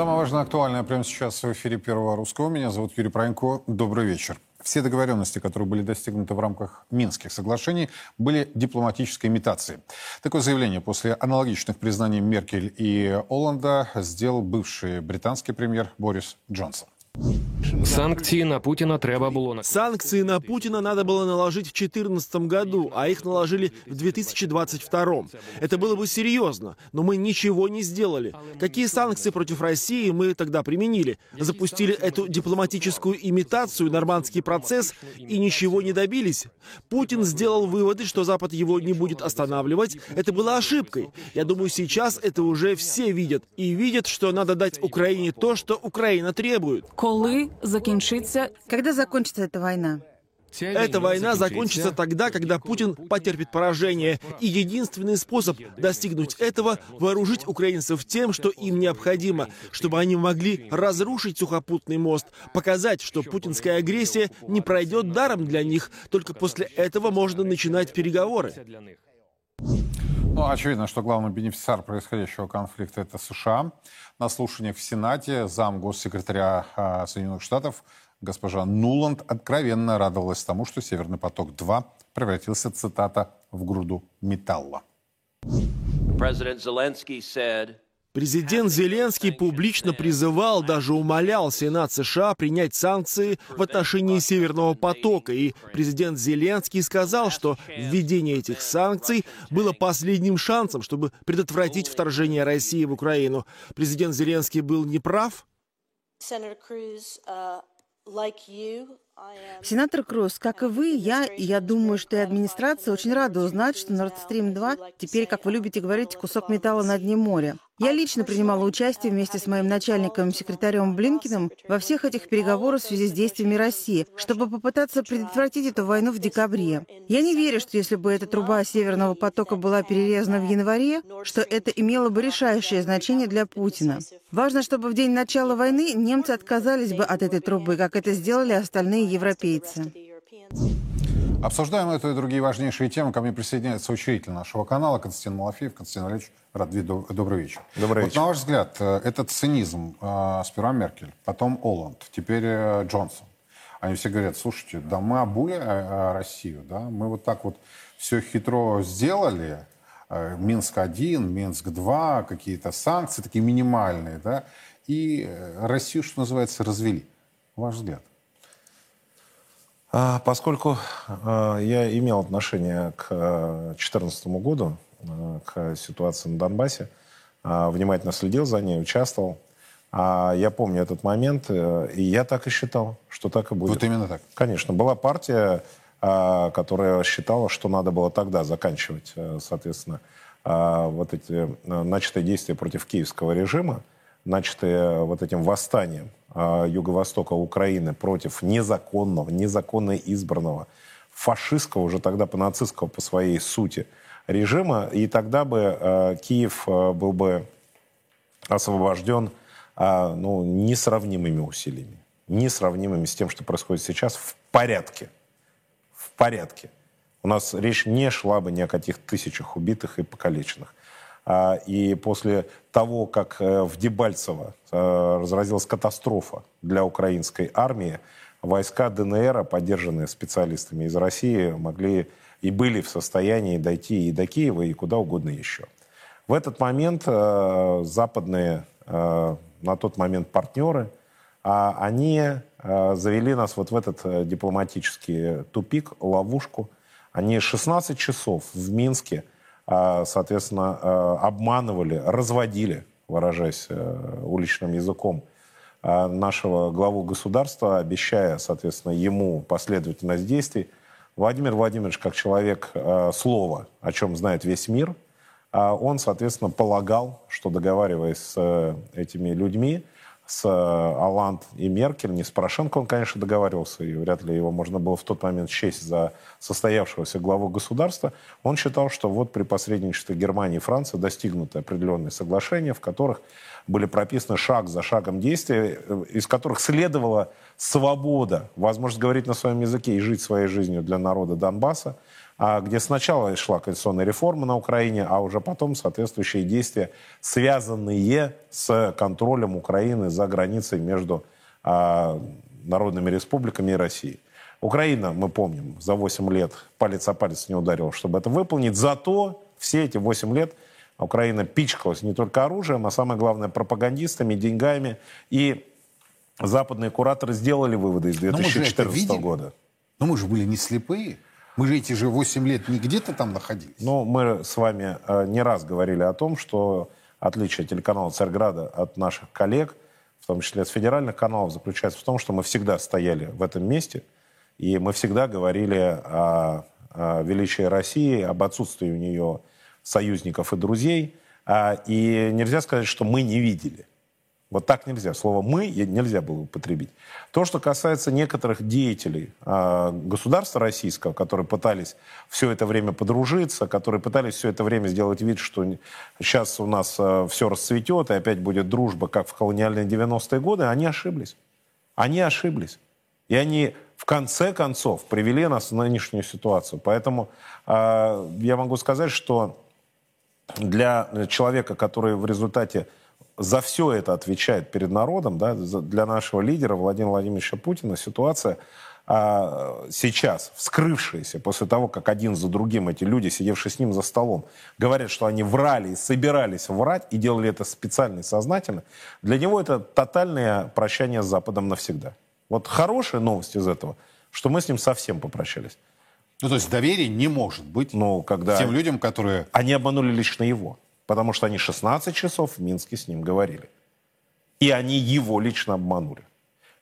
Самое важное, актуальное прямо сейчас в эфире Первого Русского. Меня зовут Юрий Пронько. Добрый вечер. Все договоренности, которые были достигнуты в рамках Минских соглашений, были дипломатической имитацией. Такое заявление после аналогичных признаний Меркель и Оланда сделал бывший британский премьер Борис Джонсон. Санкції на Путіна треба було на Санкции на Путина надо было наложить в 2014 году, а их наложили в 2022. Это было бы серьезно, но мы ничего не сделали. Какие санкции против России мы тогда применили? Запустили эту дипломатическую имитацию, нормандский процесс, и ничего не добились. Путин сделал выводы, что Запад его не будет останавливать. Это было ошибкой. Я думаю, сейчас это уже все видят. И видят, что надо дать Украине то, что Украина требует. Коли закінчиться Когда закончится эта война? Эта война закончится тогда, когда Путин потерпит поражение. И единственный способ достигнуть этого — вооружить украинцев тем, что им необходимо, чтобы они могли разрушить сухопутный мост, показать, что путинская агрессия не пройдет даром для них. Только после этого можно начинать переговоры. Ну, очевидно, что главный бенефициар происходящего конфликта – это США. На слушаниях в Сенате зам госсекретаря а, Соединенных Штатов госпожа Нуланд откровенно радовалась тому, что «Северный поток-2» превратился, цитата, в груду металла. President Zelensky said, Президент Зеленский публично призывал, даже умолял Сенат США принять санкции в отношении Северного потока. И президент Зеленский сказал, что введение этих санкций было последним шансом, чтобы предотвратить вторжение России в Украину. Президент Зеленский был неправ? Сенатор Круз, как и вы, я, и я думаю, что и администрация очень рада узнать, что Nord Stream 2 теперь, как вы любите говорить, кусок металла на дне моря. Я лично принимала участие вместе с моим начальником, секретарем Блинкиным, во всех этих переговорах в связи с действиями России, чтобы попытаться предотвратить эту войну в декабре. Я не верю, что если бы эта труба Северного потока была перерезана в январе, что это имело бы решающее значение для Путина. Важно, чтобы в день начала войны немцы отказались бы от этой трубы, как это сделали остальные европейцы. Обсуждаем эту и другие важнейшие темы. Ко мне присоединяется учредитель нашего канала Константин Малафеев. Константин Валерьевич, рад видеть. Доб- Добрый вечер. Добрый вот вечер. на ваш взгляд, э, этот цинизм, э, сперва Меркель, потом Оланд, теперь э, Джонсон, они все говорят, слушайте, да мы обули Россию, да, мы вот так вот все хитро сделали, э, Минск-1, Минск-2, какие-то санкции такие минимальные, да, и Россию, что называется, развели. Ваш взгляд. А, Поскольку а, я имел отношение к 2014 году, а, к ситуации на Донбассе, внимательно следил за ней, участвовал, а, я помню этот момент, э, и я так и считал, что так и будет. Вот именно так. Конечно. Была партия, которая считала, что надо было тогда заканчивать, э, соответственно, вот эти э, начатые действия против киевского режима, начатые вот этим восстанием а, юго-востока Украины против незаконного, незаконно избранного, фашистского, уже тогда по-нацистского по своей сути режима. И тогда бы э, Киев э, был бы освобожден а, ну, несравнимыми усилиями. Несравнимыми с тем, что происходит сейчас в порядке. В порядке. У нас речь не шла бы ни о каких тысячах убитых и покалеченных. А, И после того, как э, в Дебальцево э, разразилась катастрофа для украинской армии, войска ДНР, поддержанные специалистами из России, могли и были в состоянии дойти и до Киева, и куда угодно еще. В этот момент э, западные на тот момент партнеры, а, они завели нас вот в этот дипломатический тупик, ловушку. Они 16 часов в Минске, соответственно, э, обманывали, разводили, выражаясь э, уличным языком, э, нашего главу государства, обещая, соответственно, ему последовательность действий. Владимир Владимирович, как человек э, слова, о чем знает весь мир, а он, соответственно, полагал, что договариваясь с э, этими людьми, с э, Оланд и Меркель, не с Порошенко он, конечно, договаривался, и вряд ли его можно было в тот момент счесть за состоявшегося главу государства, он считал, что вот при посредничестве Германии и Франции достигнуты определенные соглашения, в которых были прописаны шаг за шагом действия, э, из которых следовало, свобода, возможность говорить на своем языке и жить своей жизнью для народа Донбасса, где сначала шла конституционная реформа на Украине, а уже потом соответствующие действия, связанные с контролем Украины за границей между а, народными республиками и Россией. Украина, мы помним, за 8 лет палец о палец не ударил, чтобы это выполнить. Зато все эти 8 лет Украина пичкалась не только оружием, а самое главное пропагандистами, деньгами. И западные кураторы сделали выводы из 2014 года. Но мы же были не слепые. Мы же эти же 8 лет не где-то там находились. Ну, мы с вами э, не раз говорили о том, что отличие телеканала «Царьграда» от наших коллег, в том числе от федеральных каналов, заключается в том, что мы всегда стояли в этом месте, и мы всегда говорили о, о величии России, об отсутствии у нее союзников и друзей. А, и нельзя сказать, что мы не видели. Вот так нельзя. Слово «мы» нельзя было употребить. То, что касается некоторых деятелей э, государства российского, которые пытались все это время подружиться, которые пытались все это время сделать вид, что сейчас у нас э, все расцветет и опять будет дружба, как в колониальные 90-е годы, они ошиблись. Они ошиблись. И они в конце концов привели нас в нынешнюю ситуацию. Поэтому э, я могу сказать, что для человека, который в результате за все это отвечает перед народом, да, для нашего лидера Владимира Владимировича Путина ситуация а, сейчас, вскрывшаяся после того, как один за другим эти люди, сидевшие с ним за столом, говорят, что они врали и собирались врать, и делали это специально и сознательно, для него это тотальное прощание с Западом навсегда. Вот хорошая новость из этого, что мы с ним совсем попрощались. Ну, то есть доверия не может быть ну, когда тем людям, которые... Они обманули лично его потому что они 16 часов в Минске с ним говорили. И они его лично обманули.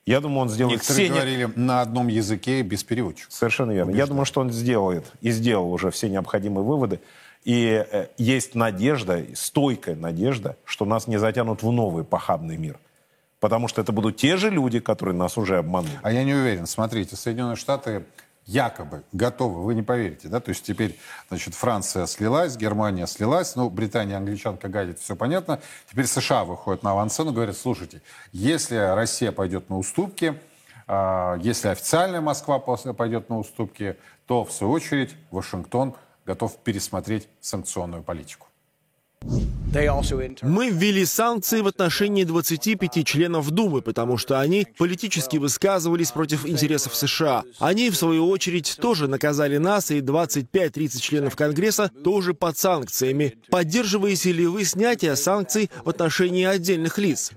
Я думаю, он сделает Некоторые все... говорили на одном языке без переводчика. Совершенно верно. Убеждаю. Я думаю, что он сделает и сделал уже все необходимые выводы. И э, есть надежда, стойкая надежда, что нас не затянут в новый похабный мир. Потому что это будут те же люди, которые нас уже обманули. А я не уверен. Смотрите, Соединенные Штаты якобы готовы, вы не поверите, да, то есть теперь, значит, Франция слилась, Германия слилась, ну, Британия, англичанка гадит, все понятно. Теперь США выходят на авансцену, говорят, слушайте, если Россия пойдет на уступки, э, если официальная Москва пойдет на уступки, то, в свою очередь, Вашингтон готов пересмотреть санкционную политику. Мы ввели санкции в отношении 25 членов Думы, потому что они политически высказывались против интересов США. Они, в свою очередь, тоже наказали нас, и 25-30 членов Конгресса тоже под санкциями. Поддерживаете ли вы снятие санкций в отношении отдельных лиц?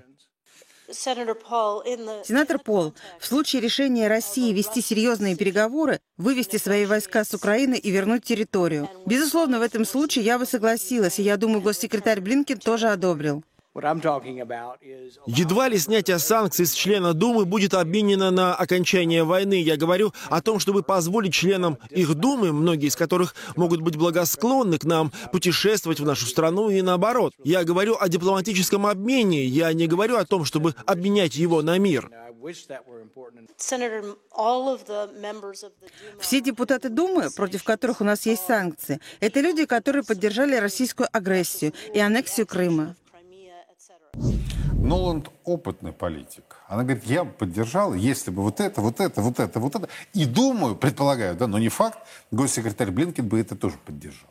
Сенатор Пол, в случае решения России вести серьезные переговоры, вывести свои войска с Украины и вернуть территорию. Безусловно, в этом случае я бы согласилась, и я думаю, госсекретарь Блинкен тоже одобрил. Едва ли снятие санкций с члена Думы будет обменено на окончание войны. Я говорю о том, чтобы позволить членам их Думы, многие из которых могут быть благосклонны к нам, путешествовать в нашу страну и наоборот. Я говорю о дипломатическом обмене, я не говорю о том, чтобы обменять его на мир. Все депутаты Думы, против которых у нас есть санкции, это люди, которые поддержали российскую агрессию и аннексию Крыма. Ноланд опытный политик. Она говорит, я поддержал, если бы вот это, вот это, вот это, вот это. И думаю, предполагаю, да, но не факт, госсекретарь Блинкен бы это тоже поддержал.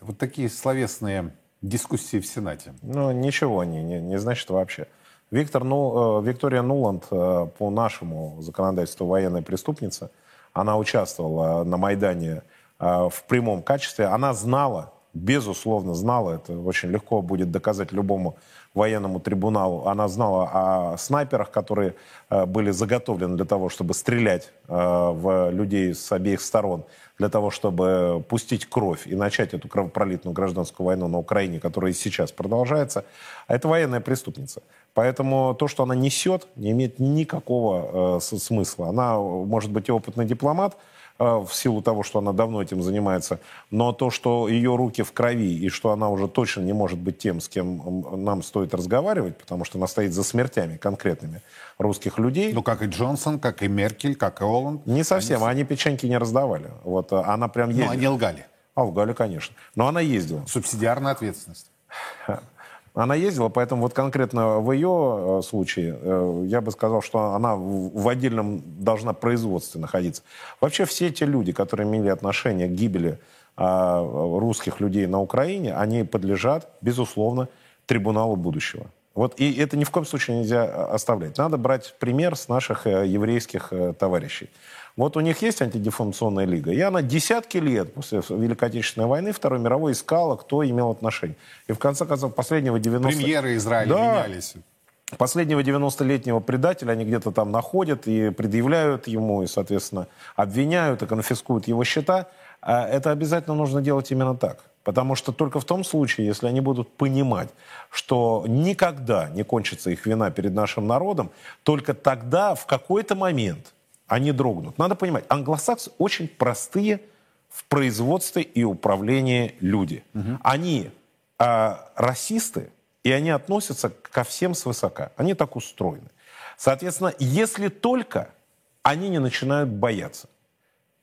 Вот такие словесные дискуссии в Сенате. Ну, ничего не, не, не значит вообще. Виктор, ну, Виктория Нуланд э, по нашему законодательству военная преступница. Она участвовала на Майдане э, в прямом качестве. Она знала, безусловно знала, это очень легко будет доказать любому военному трибуналу. Она знала о снайперах, которые э, были заготовлены для того, чтобы стрелять э, в людей с обеих сторон, для того, чтобы пустить кровь и начать эту кровопролитную гражданскую войну на Украине, которая и сейчас продолжается. А это военная преступница. Поэтому то, что она несет, не имеет никакого э, смысла. Она, может быть, и опытный дипломат, в силу того, что она давно этим занимается, но то, что ее руки в крови и что она уже точно не может быть тем, с кем нам стоит разговаривать, потому что она стоит за смертями конкретными русских людей. Ну, как и Джонсон, как и Меркель, как и Оланд. Не совсем, они, они печеньки не раздавали. Вот э, она прям ездила. Ну, они лгали. А, лгали, конечно. Но она ездила. Субсидиарная ответственность. Она ездила, поэтому вот конкретно в ее э, случае э, я бы сказал, что она в, отдельном должна производстве находиться. Вообще все те люди, которые имели отношение к гибели а, русских людей на Украине, они подлежат, безусловно, трибуналу будущего. Вот, и это ни в коем случае нельзя э, оставлять. Надо брать пример с наших еврейских товарищей. Вот у них есть антидефамационная лига, и она десятки лет после Великой Отечественной войны, Второй мировой, искала, кто имел отношение. И в конце концов, последнего 90... Премьеры Израиля Да. менялись. Последнего 90-летнего предателя они где-то там находят и предъявляют ему, и, соответственно, обвиняют и конфискуют его счета. А Это обязательно нужно делать именно так. Потому что только в том случае, если они будут понимать, что никогда не кончится их вина перед нашим народом, только тогда, в какой-то момент, они дрогнут. Надо понимать, англосаксы очень простые в производстве и управлении люди. Они а, расисты, и они относятся ко всем свысока. Они так устроены. Соответственно, если только они не начинают бояться.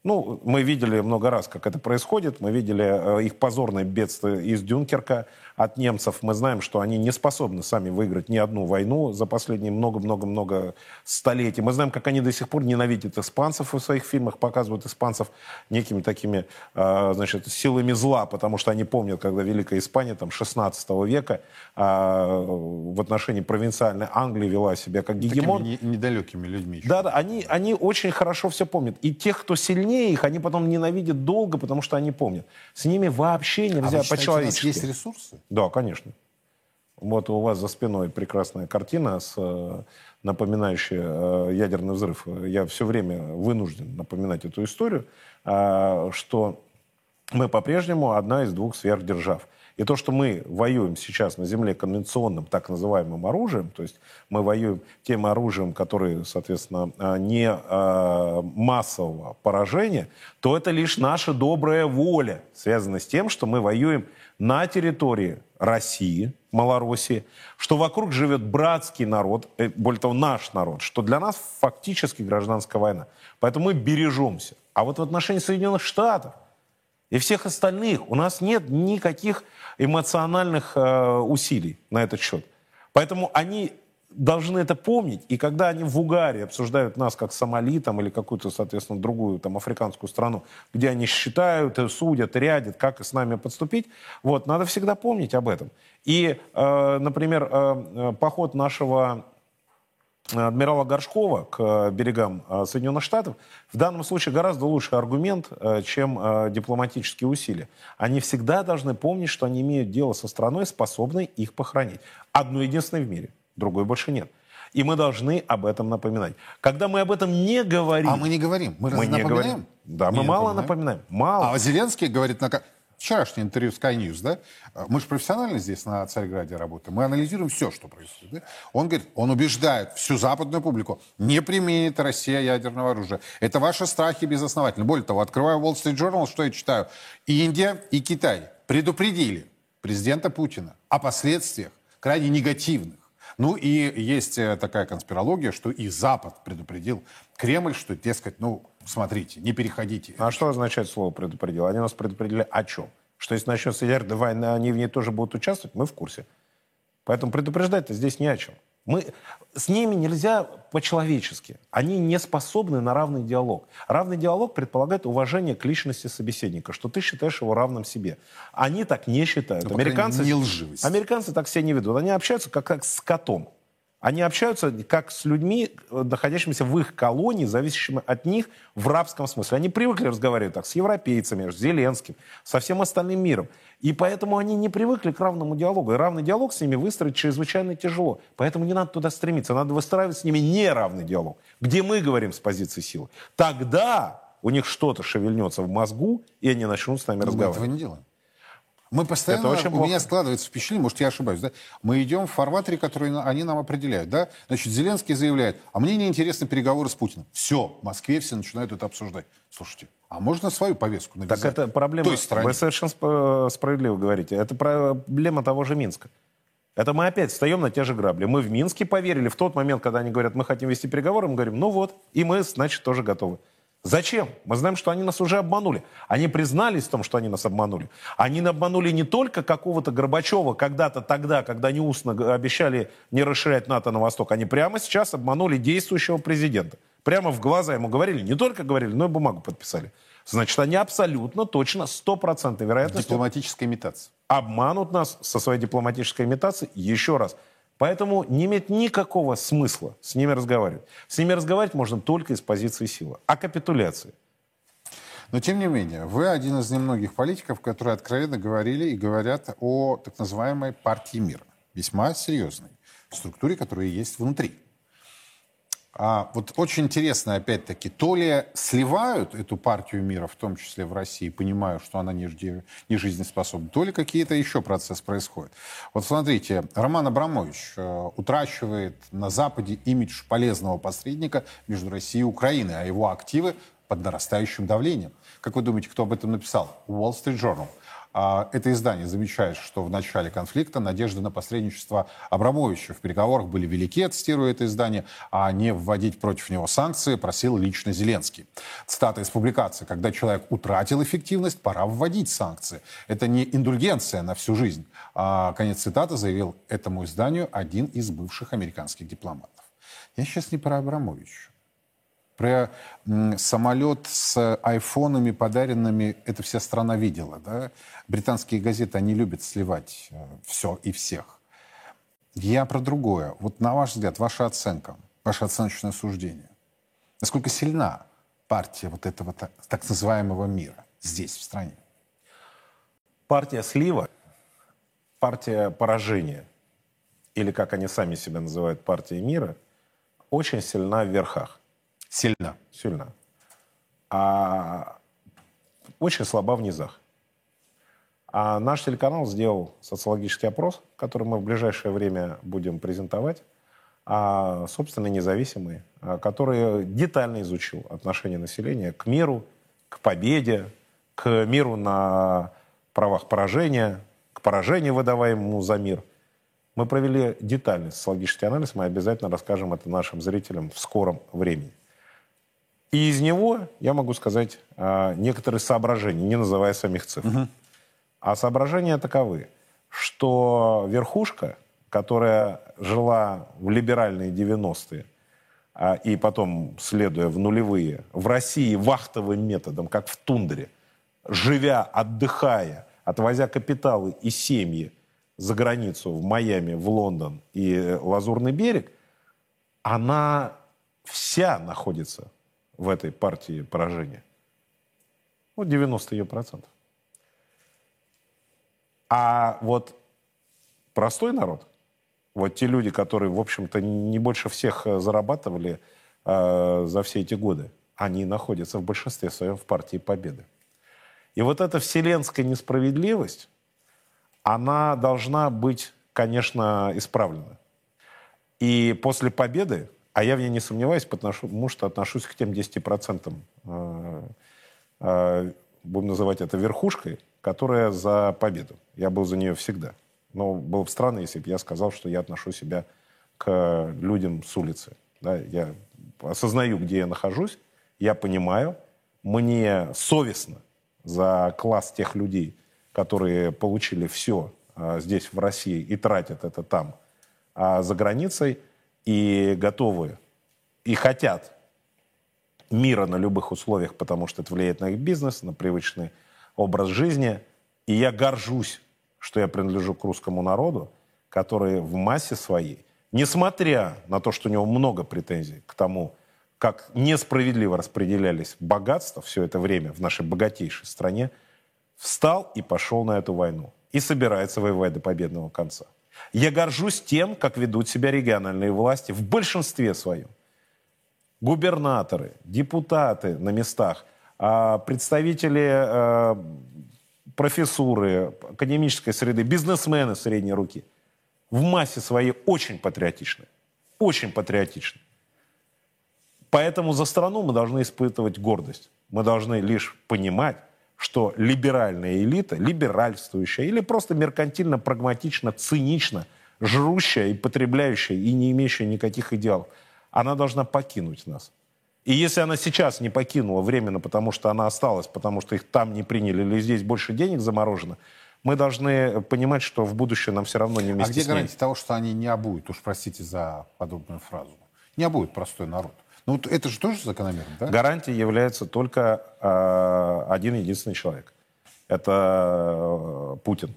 Ну, мы видели много раз, как это происходит. Мы видели э, их позорное бедствие из Дюнкерка от немцев. Мы знаем, что они не способны сами выиграть ни одну войну за последние много-много-много столетий. Мы знаем, как они до сих пор ненавидят испанцев в своих фильмах показывают испанцев некими такими, э, значит, силами зла, потому что они помнят, когда Великая Испания, там, 16 века э, в отношении провинциальной Англии вела себя как гегемон. Такими не- недалекими людьми. еще. Да, да, они, они очень хорошо все помнят. И тех, кто сильнее их, они потом ненавидят долго, потому что они помнят. С ними вообще А нельзя нас по-человечески. есть ресурсы? Да, конечно. Вот у вас за спиной прекрасная картина, с, э, напоминающая э, ядерный взрыв. Я все время вынужден напоминать эту историю, а, что мы по-прежнему одна из двух сверхдержав. И то, что мы воюем сейчас на земле конвенционным так называемым оружием, то есть мы воюем тем оружием, которое, соответственно, а, не а, массового поражения, то это лишь наша добрая воля, связанная с тем, что мы воюем на территории России, Малороссии, что вокруг живет братский народ, э, более того, наш народ, что для нас фактически гражданская война. Поэтому мы бережемся. А вот в отношении Соединенных Штатов и всех остальных у нас нет никаких эмоциональных э, усилий на этот счет. Поэтому они должны это помнить. И когда они в Угаре обсуждают нас как Сомали там, или какую-то, соответственно, другую там, африканскую страну, где они считают, судят, рядят, как с нами подступить, вот, надо всегда помнить об этом. И, э, например, э, э, поход нашего адмирала Горшкова к э, берегам э, Соединенных Штатов в данном случае гораздо лучший аргумент, э, чем дипломатические усилия. Они всегда должны помнить, что они имеют дело со страной, способной их похоронить. Одной единственной в мире, другой больше нет. И мы должны об этом напоминать. Когда мы об этом не говорим... А мы не говорим. Мы, мы не напоминаем? говорим. Да, мы Не мало напоминаем. Мало. А Зеленский говорит на... Вчерашнее интервью Sky News, да? Мы же профессионально здесь на Царьграде работаем. Мы анализируем все, что происходит. да? Он говорит, он убеждает всю западную публику, не применит Россия ядерного оружия. Это ваши страхи безосновательны. Более того, открываю Wall Street Journal, что я читаю. Индия и Китай предупредили президента Путина о последствиях крайне негативных. Ну и есть э, такая конспирология, что и Запад предупредил Кремль, что, дескать, ну, смотрите, не переходите. А что означает слово предупредил? Они нас предупредили о чем? Что если начнется ядерная война, они в ней тоже будут участвовать? Мы в курсе. Поэтому предупреждать-то здесь не о чем. Мы, с ними нельзя по-человечески. Они не способны на равный диалог. Равный диалог предполагает уважение к личности собеседника, что ты считаешь его равным себе. Они так не считают. Ну, американцы, не лживость. американцы так себя не ведут. Они общаются как, как с котом. Они общаются как с людьми, э, находящимися в их колонии, зависящими от них в рабском смысле. Они привыкли разговаривать так с европейцами, с Зеленским, со всем остальным миром. И поэтому они не привыкли к равному диалогу. И равный диалог с ними выстроить чрезвычайно тяжело. Поэтому не надо туда стремиться. Надо выстраивать с ними неравный диалог, где мы говорим с позиции силы. Тогда у них что-то шевельнется в мозгу, и они начнут с нами Но мы разговаривать. этого не делаем. Мы постоянно, Это очень у плохо. меня складывается впечатление, может, я ошибаюсь, да? Мы идем в фарватере, который они нам определяют, да? Значит, Зеленский заявляет, а мне не интересны переговоры с Путиным. Все, в Москве все начинают это обсуждать. Слушайте, а можно свою повестку навязать? Так это проблема. Той стране. Вы совершенно сп- справедливо говорите. Это проблема того же Минска. Это мы опять встаем на те же грабли. Мы в Минске поверили в тот момент, когда они говорят, мы хотим вести переговоры, мы говорим, ну вот, и мы, значит, тоже готовы. Зачем? Мы знаем, что они нас уже обманули. Они признались в том, что они нас обманули. Они обманули не только какого-то Горбачева когда-то тогда, когда они устно обещали не расширять НАТО на восток. Они прямо сейчас обманули действующего президента. Прямо в глаза ему говорили, не только говорили, но и бумагу подписали. Значит, они абсолютно, точно, стопроцентной вероятностью Дипломатическая имитация. обманут нас со своей дипломатической имитацией еще раз. Поэтому не имеет никакого смысла с ними разговаривать. С ними разговаривать можно только из позиции силы. О капитуляции. Но тем не менее, вы один из немногих политиков, которые откровенно говорили и говорят о так называемой партии мира. Весьма серьезной структуре, которая есть внутри. А вот очень интересно, опять-таки, то ли сливают эту партию мира, в том числе в России, понимая, что она не, не жизнеспособна, то ли какие-то еще процессы происходят. Вот смотрите, Роман Абрамович э, утрачивает на Западе имидж полезного посредника между Россией и Украиной, а его активы под нарастающим давлением. Как вы думаете, кто об этом написал? Wall Street Journal. А, Это издание замечает, что в начале конфликта надежды на посредничество Абрамовича в переговорах были велики, цитирую это издание, а не вводить против него санкции просил лично Зеленский. Цитата из публикации. Когда человек утратил эффективность, пора вводить санкции. Это не индульгенция на всю жизнь. А, конец цитаты заявил этому изданию один из бывших американских дипломатов. Я сейчас не про Абрамовича. Про самолет с айфонами подаренными, это вся страна видела. Да? Британские газеты, они любят сливать все и всех. Я про другое. Вот на ваш взгляд, ваша оценка, ваше оценочное суждение. Насколько сильна партия вот этого так, так называемого мира здесь, в стране? Партия слива, партия поражения, или как они сами себя называют, партия мира, очень сильна в верхах. Сильна. Сильна. А очень слаба в низах. А наш телеканал сделал социологический опрос, который мы в ближайшее время будем презентовать, а, собственно, независимый, а, который детально изучил отношение населения к миру, к победе, к миру на правах поражения, к поражению, выдаваемому за мир. Мы провели детальный социологический анализ, мы обязательно расскажем это нашим зрителям в скором времени. И из него я могу сказать а, некоторые соображения, не называя самих цифр. А соображения таковы, что верхушка, которая жила в либеральные 90-е, а, и потом, следуя в нулевые, в России вахтовым методом, как в тундре, живя, отдыхая, отвозя капиталы и семьи за границу, в Майами, в Лондон и э, Лазурный берег, она вся находится в этой партии поражения. Вот 90 ее процентов. А вот простой народ, вот те люди, которые, в общем-то, не больше всех э, зарабатывали э, за все эти годы, они находятся в большинстве своем в партии Победы. И вот эта вселенская несправедливость, она должна быть, конечно, исправлена. И после победы, а я в ней не сомневаюсь, потому что отношусь к тем 10%, э, э, будем называть это верхушкой, которая за победу. Я был за нее всегда. Но было бы странно, если бы я сказал, что я отношу себя к людям с улицы. Да, я осознаю, где я нахожусь, я понимаю, мне совестно за класс тех людей, которые получили все а, здесь, в России, и тратят это там, а за границей, и готовы, и хотят мира на любых условиях, потому что это влияет на их бизнес, на привычный образ жизни. И я горжусь, что я принадлежу к русскому народу, который в массе своей, несмотря на то, что у него много претензий к тому, как несправедливо распределялись богатства все это время в нашей богатейшей стране, встал и пошел на эту войну. И собирается воевать до победного конца. Я горжусь тем, как ведут себя региональные власти в большинстве своем. Губернаторы, депутаты на местах, а, представители а, профессуры, академической среды, бизнесмены средней руки в массе своей очень патриотичны. Очень патриотичны. Поэтому за страну мы должны испытывать гордость. Мы должны лишь понимать, что либеральная элита, либеральствующая или просто меркантильно, прагматично, цинично, жрущая и потребляющая и не имеющая никаких идеалов, она должна покинуть нас. И если она сейчас не покинула временно, потому что она осталась, потому что их там не приняли, или здесь больше денег заморожено, мы должны понимать, что в будущем нам все равно не А вместе где с ней. гарантия того, что они не обуют? Уж простите за подобную фразу. Не обуют простой народ. Ну это же тоже закономерно, да? Гарантией является только э, один единственный человек. Это э, Путин.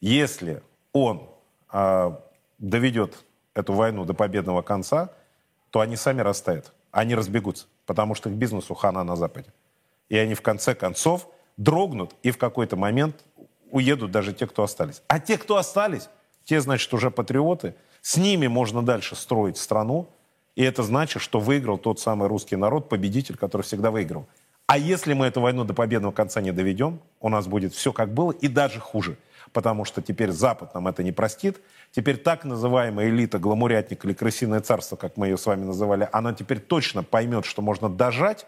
Если он э, доведет эту войну до победного конца, то они сами растают. Они разбегутся, потому что их бизнесу хана на Западе. И они в конце концов дрогнут и в какой-то момент уедут даже те, кто остались. А те, кто остались, те, значит, уже патриоты. С ними можно дальше строить страну. И это значит, что выиграл тот самый русский народ, победитель, который всегда выиграл. А если мы эту войну до победного конца не доведем, у нас будет все как было и даже хуже. Потому что теперь Запад нам это не простит. Теперь так называемая элита, гламурятник или крысиное царство, как мы ее с вами называли, она теперь точно поймет, что можно дожать,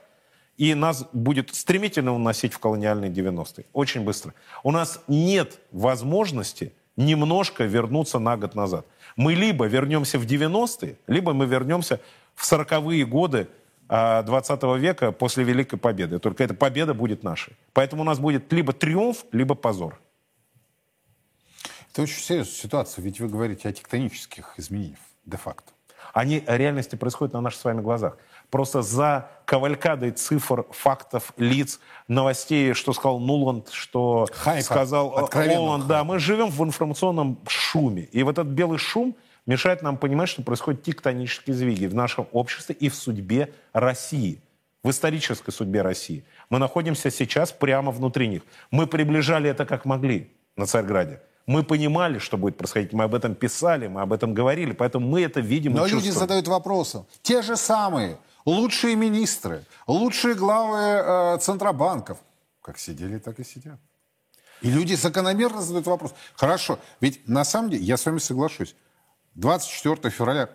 и нас будет стремительно уносить в колониальные 90-е. Очень быстро. У нас нет возможности немножко вернуться на год назад. Мы либо вернемся в 90-е, либо мы вернемся в 40-е годы а, 20 века после Великой Победы. Только эта победа будет нашей. Поэтому у нас будет либо триумф, либо позор. Это очень серьезная ситуация, ведь вы говорите о тектонических изменениях де-факто. Они в реальности происходят на наших с вами глазах. Просто за кавалькадой цифр, фактов, лиц, новостей, что сказал Нуланд, что Хайпа. сказал э, Оланд. Да, мы живем в информационном шуме. И вот этот белый шум мешает нам понимать, что происходят тектонические сдвиги в нашем обществе и в судьбе России. В исторической судьбе России. Мы находимся сейчас прямо внутри них. Мы приближали это как могли на Царьграде. Мы понимали, что будет происходить. Мы об этом писали, мы об этом говорили. Поэтому мы это видим и Но люди задают вопросы. Те же самые. Лучшие министры, лучшие главы э, центробанков. Как сидели, так и сидят. И люди закономерно задают вопрос. Хорошо, ведь на самом деле, я с вами соглашусь, 24 февраля,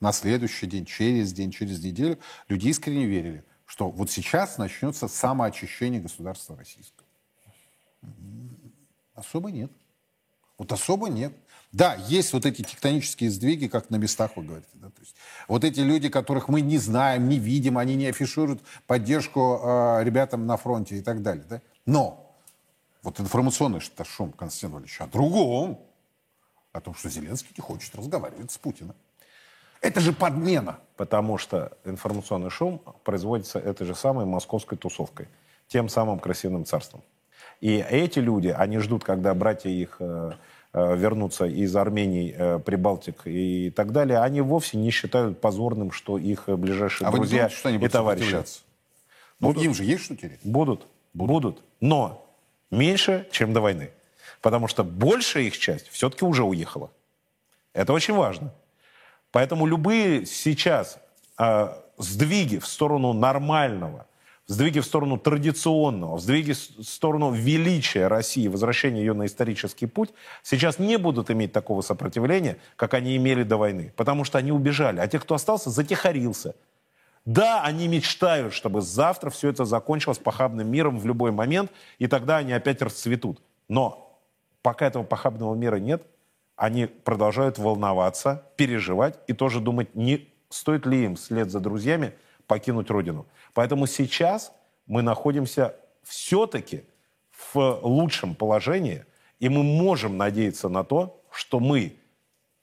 на следующий день, через день, через неделю, люди искренне верили, что вот сейчас начнется самоочищение государства российского. Особо нет. Вот особо нет. Да, есть вот эти тектонические сдвиги, как на местах вы говорите. Да? То есть вот эти люди, которых мы не знаем, не видим, они не афишируют поддержку э, ребятам на фронте и так далее. Да? Но вот информационный шум, Константин Валерьевич, о другом. О том, что Зеленский не хочет разговаривать с Путиным. Это же подмена. Потому что информационный шум производится этой же самой московской тусовкой, тем самым красивым царством. И эти люди, они ждут, когда братья их э, э, вернутся из Армении, э, Прибалтик и так далее. Они вовсе не считают позорным, что их ближайшие А друзья думаете, что они и будут товарищи? Ну, им же есть что терять. будут, будут, но меньше, чем до войны. Потому что большая их часть все-таки уже уехала. Это очень важно. Поэтому любые сейчас э, сдвиги в сторону нормального, сдвиги в сторону традиционного, сдвиги в сторону величия России, возвращения ее на исторический путь, сейчас не будут иметь такого сопротивления, как они имели до войны. Потому что они убежали. А те, кто остался, затихарился. Да, они мечтают, чтобы завтра все это закончилось похабным миром в любой момент, и тогда они опять расцветут. Но пока этого похабного мира нет, они продолжают волноваться, переживать и тоже думать, не стоит ли им вслед за друзьями покинуть родину. Поэтому сейчас мы находимся все-таки в лучшем положении, и мы можем надеяться на то, что мы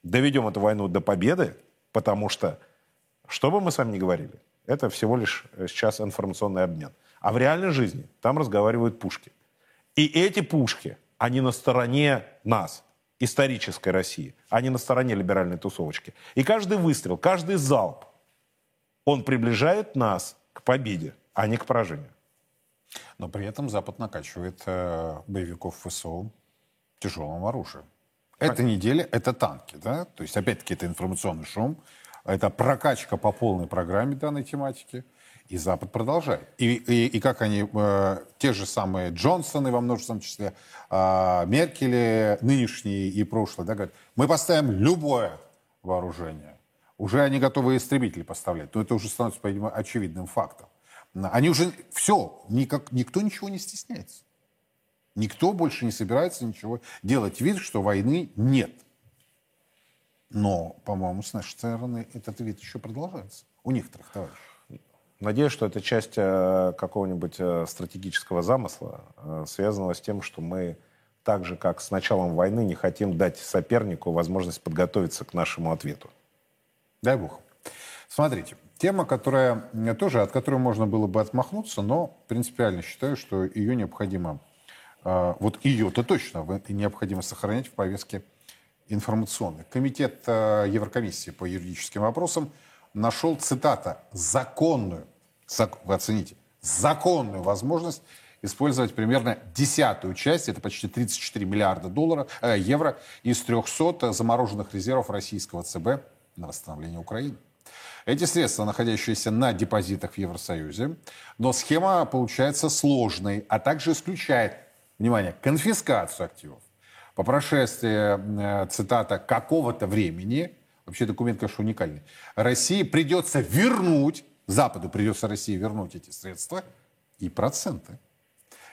доведем эту войну до победы, потому что, что бы мы с вами ни говорили, это всего лишь э, сейчас информационный обмен. А в реальной жизни там разговаривают пушки. И эти пушки, они на стороне нас, исторической России, они на стороне либеральной тусовочки. И каждый выстрел, каждый залп, он приближает нас к победе, а не к поражению. Но при этом Запад накачивает э, боевиков ФСО тяжелым оружием. Эта неделя — это танки, да? То есть, опять-таки, это информационный шум, это прокачка по полной программе данной тематики. И Запад продолжает. И, и, и как они, э, те же самые Джонсоны во множественном числе, э, Меркели, нынешние и прошлые, да, говорят, мы поставим любое вооружение. Уже они готовы истребители поставлять. Но это уже становится, по-видимому, очевидным фактом. Они уже все, никак, никто ничего не стесняется. Никто больше не собирается ничего делать вид, что войны нет. Но, по-моему, с нашей стороны этот вид еще продолжается. У некоторых товарищей. Надеюсь, что это часть э, какого-нибудь э, стратегического замысла, э, связанного с тем, что мы так же, как с началом войны, не хотим дать сопернику возможность подготовиться к нашему ответу. Дай бог. Смотрите, тема, которая тоже, от которой можно было бы отмахнуться, но принципиально считаю, что ее необходимо, э, вот ее-то точно необходимо сохранять в повестке информационной. Комитет э, Еврокомиссии по юридическим вопросам нашел, цитата, законную, зак, вы оцените, законную возможность использовать примерно десятую часть, это почти 34 миллиарда долларов, э, евро, из 300 замороженных резервов российского ЦБ на восстановление Украины. Эти средства, находящиеся на депозитах в Евросоюзе, но схема получается сложной, а также исключает, внимание, конфискацию активов. По прошествии, э, цитата, какого-то времени, вообще документ, конечно, уникальный, России придется вернуть, Западу придется России вернуть эти средства и проценты.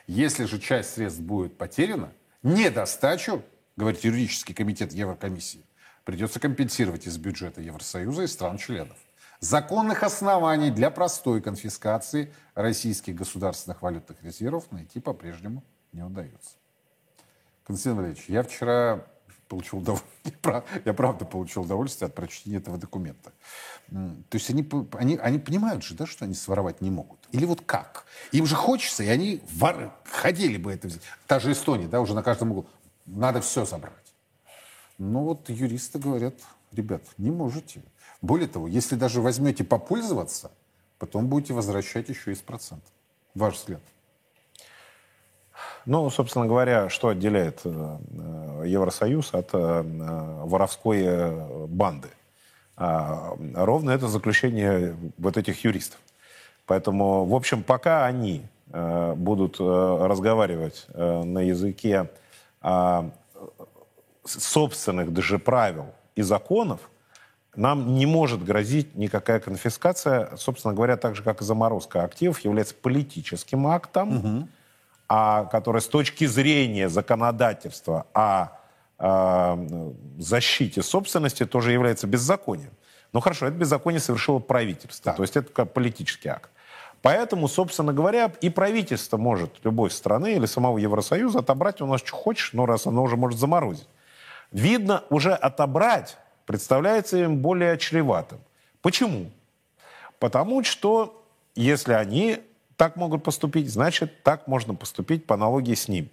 Если же часть средств будет потеряна, недостачу, говорит юридический комитет Еврокомиссии, придется компенсировать из бюджета Евросоюза и стран-членов. Законных оснований для простой конфискации российских государственных валютных резервов найти по-прежнему не удается. Константин Валерьевич, я вчера получил удовольствие, я правда получил удовольствие от прочтения этого документа. То есть они, они, они понимают же, да, что они своровать не могут. Или вот как? Им же хочется, и они вор... ходили бы это взять. Та же Эстония, да, уже на каждом углу. Надо все забрать. Ну вот юристы говорят, ребят, не можете. Более того, если даже возьмете попользоваться, потом будете возвращать еще и с процентов. Ваш взгляд. Ну, собственно говоря, что отделяет э, Евросоюз от э, воровской э, банды? А, ровно это заключение вот этих юристов. Поэтому, в общем, пока они будут разговаривать на языке а, собственных даже правил и законов, нам не может грозить никакая конфискация. Собственно говоря, так же, как и заморозка активов, является политическим актом, угу. а, который с точки зрения законодательства о, о защите собственности тоже является беззаконием. Ну хорошо, это беззаконие совершило правительство, так. то есть это политический акт. Поэтому, собственно говоря, и правительство может любой страны или самого Евросоюза отобрать у нас что хочешь, но раз оно уже может заморозить. Видно, уже отобрать представляется им более чреватым. Почему? Потому что если они так могут поступить, значит, так можно поступить по аналогии с ними.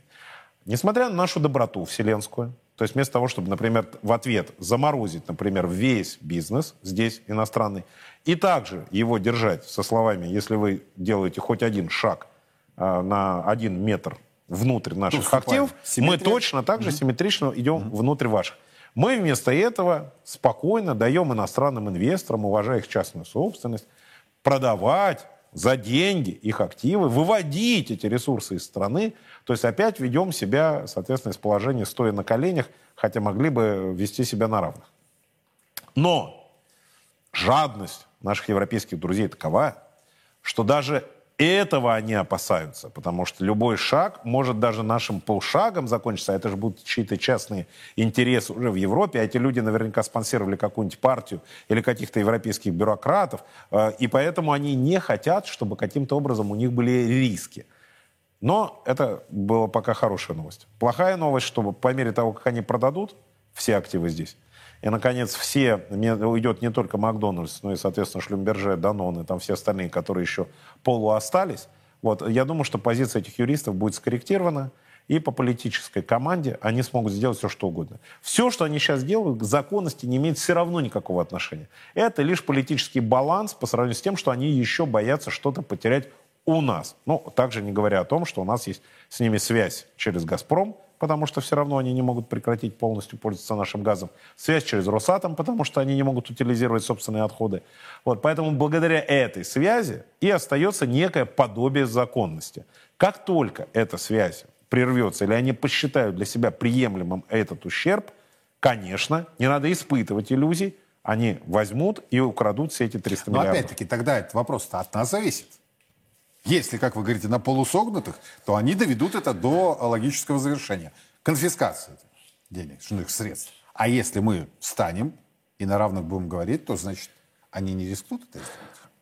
Несмотря на нашу доброту вселенскую, то есть вместо того, чтобы, например, в ответ заморозить, например, весь бизнес здесь иностранный, и также его держать со словами, если вы делаете хоть один шаг э, на один метр внутрь наших активов, мы точно так же mm-hmm. симметрично идем mm-hmm. внутрь ваших. Мы вместо этого спокойно даем иностранным инвесторам, уважая их частную собственность, продавать за деньги их активы, выводить эти ресурсы из страны. То есть опять ведем себя, соответственно, из положения стоя на коленях, хотя могли бы вести себя на равных. Но жадность наших европейских друзей такова, что даже этого они опасаются, потому что любой шаг может даже нашим полшагом закончиться, а это же будут чьи-то частные интересы уже в Европе, а эти люди наверняка спонсировали какую-нибудь партию или каких-то европейских бюрократов, э, и поэтому они не хотят, чтобы каким-то образом у них были риски. Но это была пока хорошая новость. Плохая новость, что по мере того, как они продадут все активы здесь, и, наконец, все, уйдет не только Макдональдс, но и, соответственно, Шлюмберже, Данон и там все остальные, которые еще полу остались. Вот, я думаю, что позиция этих юристов будет скорректирована, и по политической команде они смогут сделать все, что угодно. Все, что они сейчас делают, к законности не имеет все равно никакого отношения. Это лишь политический баланс по сравнению с тем, что они еще боятся что-то потерять у нас. Ну, также не говоря о том, что у нас есть с ними связь через «Газпром», потому что все равно они не могут прекратить полностью пользоваться нашим газом. Связь через Росатом, потому что они не могут утилизировать собственные отходы. Вот, поэтому благодаря этой связи и остается некое подобие законности. Как только эта связь прервется или они посчитают для себя приемлемым этот ущерб, конечно, не надо испытывать иллюзий, они возьмут и украдут все эти 300 Но миллиардов. Но опять-таки тогда этот вопрос от нас зависит. Если, как вы говорите, на полусогнутых, то они доведут это до логического завершения. Конфискация денежных средств. А если мы встанем и на равных будем говорить, то, значит, они не рискнут это сделать.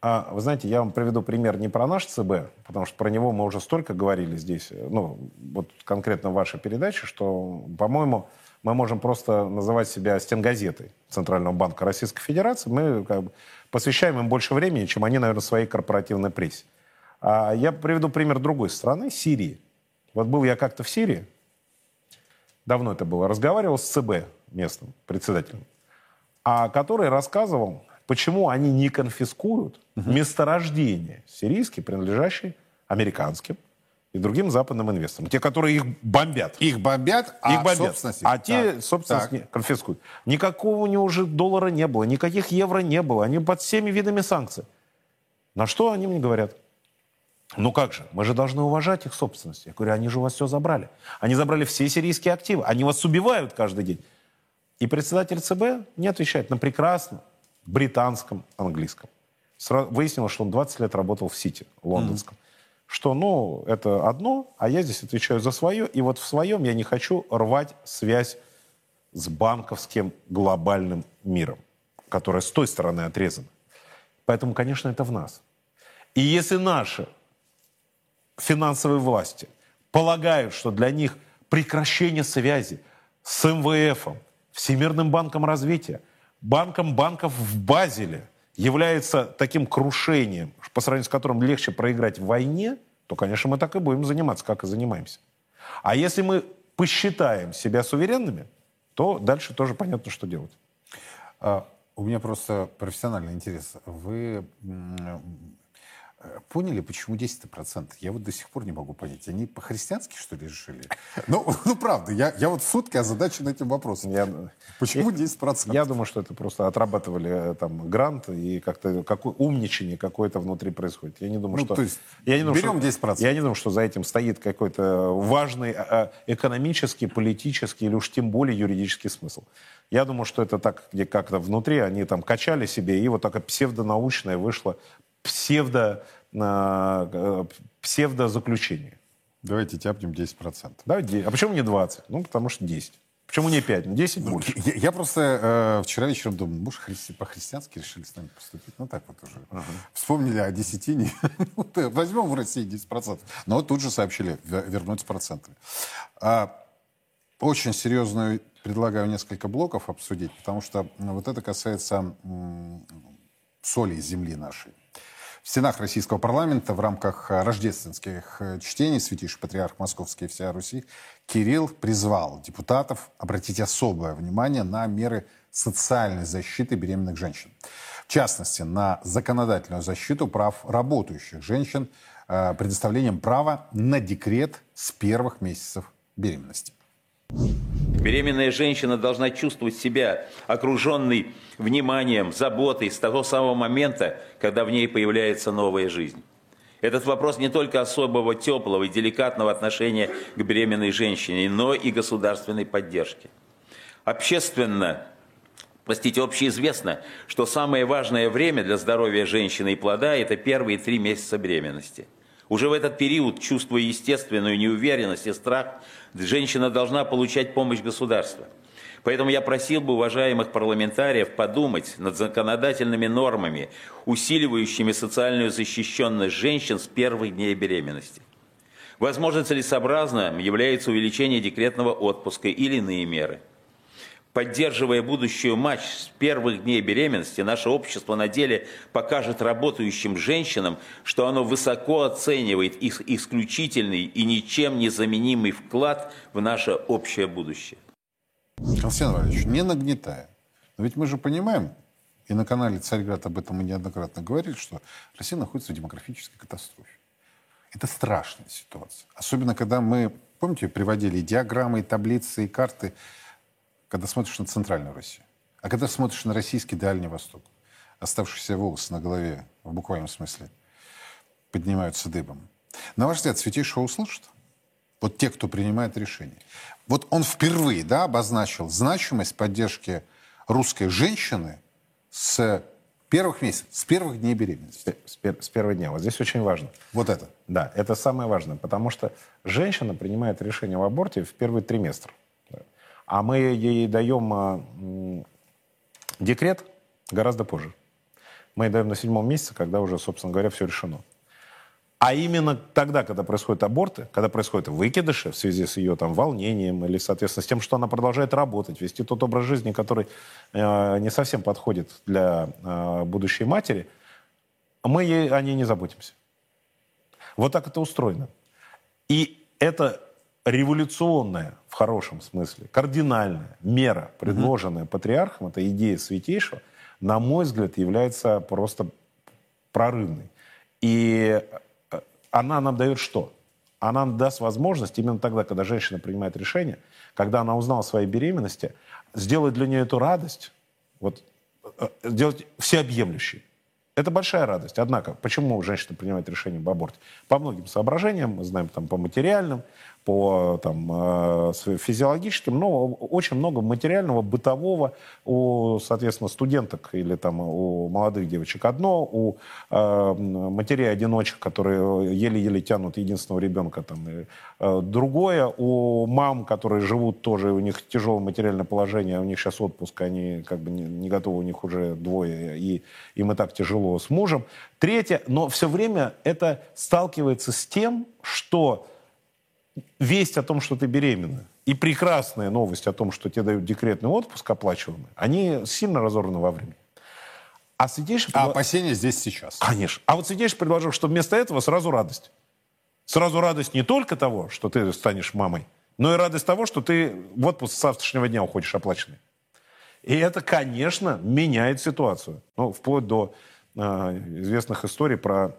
А, вы знаете, я вам приведу пример не про наш ЦБ, потому что про него мы уже столько говорили здесь, ну, вот конкретно в вашей передаче, что, по-моему, мы можем просто называть себя стенгазетой Центрального банка Российской Федерации. Мы как бы, посвящаем им больше времени, чем они, наверное, своей корпоративной прессе. А я приведу пример другой страны, Сирии. Вот был я как-то в Сирии, давно это было, разговаривал с ЦБ местным председателем, а который рассказывал, почему они не конфискуют месторождения сирийские, принадлежащие американским и другим западным инвесторам. Те, которые их бомбят. Их бомбят, а Их бомбят. собственности? А те, Так, собственно, так. конфискуют. Никакого у него уже доллара не было, никаких евро не было. Они под всеми видами санкций. На что они мне говорят? Ну как же, мы же должны уважать их собственность. Я говорю, они же у вас все забрали. Они забрали все сирийские активы. Они вас убивают каждый день. И председатель ЦБ не отвечает на прекрасном британском английском. Выяснилось, что он 20 лет работал в Сити, лондонском. Что, ну, это одно, а я здесь отвечаю за свое. И вот в своем я не хочу рвать связь с банковским глобальным миром, которая с той стороны отрезана. Поэтому, конечно, это в нас. И если наши финансовые власти полагают, что для них прекращение связи с МВФ, Всемирным банком развития, банком банков в Базеле является таким крушением, по сравнению с которым легче проиграть в войне, то, конечно, мы так и будем заниматься, как и занимаемся. А если мы посчитаем себя суверенными, то дальше тоже понятно, что делать. А, У меня просто профессиональный интерес. Вы поняли, почему 10%? Я вот до сих пор не могу понять. Они по-христиански, что ли, решили? Ну, ну правда, я, я вот сутки озадачен этим вопросом. Я, Почему я- 10%? Я думаю, что это просто отрабатывали э, там грант и как-то какое умничание какое-то внутри происходит. Я не думаю, Ну, что то есть я не думаю, берем что, 10%. Я не думаю, что за этим стоит какой-то важный э, э, экономический, политический или уж тем более юридический смысл. Я думаю, что это так, где как-то внутри они там качали себе, и вот такая псевдонаучная вышла псевдо, э, э, псевдозаключение. Давайте тяпнем 10%. Да, а почему не 20? Ну, потому что 10. Почему не 5? Ну, 10 больше. Я, я просто э, вчера вечером думал, может, христи- по-христиански решили с нами поступить. Ну, так вот уже. Вспомнили о десятине. Ну, да, Возьмем в России 10%. Но тут же сообщили ве- вернуть с процентами. А, очень серьезную предлагаю несколько блоков обсудить, потому что ну, вот это касается соли земли нашей. В стенах российского парламента в рамках э, рождественских э, чтений святейший патриарх Московский и вся Руси Кирилл призвал депутатов обратить особое внимание на меры социальной защиты беременных женщин. В частности, на законодательную защиту прав работающих женщин, э, предоставлением права на декрет с первых месяцев беременности. Беременная женщина должна чувствовать себя окруженной вниманием, заботой с того самого момента, когда в ней появляется новая жизнь. Этот вопрос не только особого теплого и деликатного отношения к беременной женщине, но и государственной поддержки. Общественно, простите, общеизвестно, что самое важное время для здоровья женщины и плода – это первые три месяца беременности. Уже в этот период, чувствуя естественную неуверенность и страх, женщина должна получать помощь государства. Поэтому я просил бы уважаемых парламентариев подумать над законодательными нормами, усиливающими социальную защищенность женщин с первых дней беременности. Возможно, целесообразным является увеличение декретного отпуска или иные меры. Поддерживая будущую мать с первых дней беременности, наше общество на деле покажет работающим женщинам, что оно высоко оценивает их исключительный и ничем не заменимый вклад в наше общее будущее. Константин Иванович, не нагнетая. Но ведь мы же понимаем, и на канале «Царьград» об этом мы неоднократно говорили, что Россия находится в демографической катастрофе. Это страшная ситуация. Особенно, когда мы, помните, приводили диаграммы, таблицы, и карты, когда смотришь на центральную Россию. А когда смотришь на российский Дальний Восток, оставшиеся волосы на голове, в буквальном смысле, поднимаются дыбом. На ваш взгляд, Святейшего услышат? Вот те, кто принимает решения. Вот он впервые да, обозначил значимость поддержки русской женщины с первых месяцев, с первых дней беременности. С, пер- с первого дня. Вот здесь очень важно. Вот это. Да, это самое важное, потому что женщина принимает решение об аборте в первый триместр. А мы ей даем а, декрет гораздо позже. Мы ей даем на седьмом месяце, когда уже, собственно говоря, все решено. А именно тогда, когда происходят аборты, когда происходят выкидыши в связи с ее там, волнением или, соответственно, с тем, что она продолжает работать, вести тот образ жизни, который э, не совсем подходит для э, будущей матери, мы ей, о ней не заботимся. Вот так это устроено. И это революционная, в хорошем смысле, кардинальная мера, предложенная mm-hmm. патриархом, это идея святейшего, на мой взгляд, является просто прорывной. И она нам дает что? Она нам даст возможность именно тогда, когда женщина принимает решение, когда она узнала о своей беременности, сделать для нее эту радость, вот, э, сделать всеобъемлющей. Это большая радость. Однако, почему женщина принимает решение об аборте? По многим соображениям, мы знаем, там, по материальным, по там, э, физиологическим, но очень много материального, бытового у, соответственно, студенток или там, у молодых девочек одно, у э, матерей-одиночек, которые еле-еле тянут единственного ребенка, там, и, э, другое, у мам, которые живут тоже, у них тяжелое материальное положение, у них сейчас отпуск, они как бы не, не готовы, у них уже двое, и им и так тяжело с мужем. Третье, но все время это сталкивается с тем, что весть о том, что ты беременна, и прекрасная новость о том, что тебе дают декретный отпуск оплачиваемый, они сильно разорваны во времени. А Святейший... А опасения здесь сейчас. Конечно. А вот Святейший предложил, что вместо этого сразу радость. Сразу радость не только того, что ты станешь мамой, но и радость того, что ты в отпуск с завтрашнего дня уходишь оплаченный. И это, конечно, меняет ситуацию. Ну, вплоть до э, известных историй про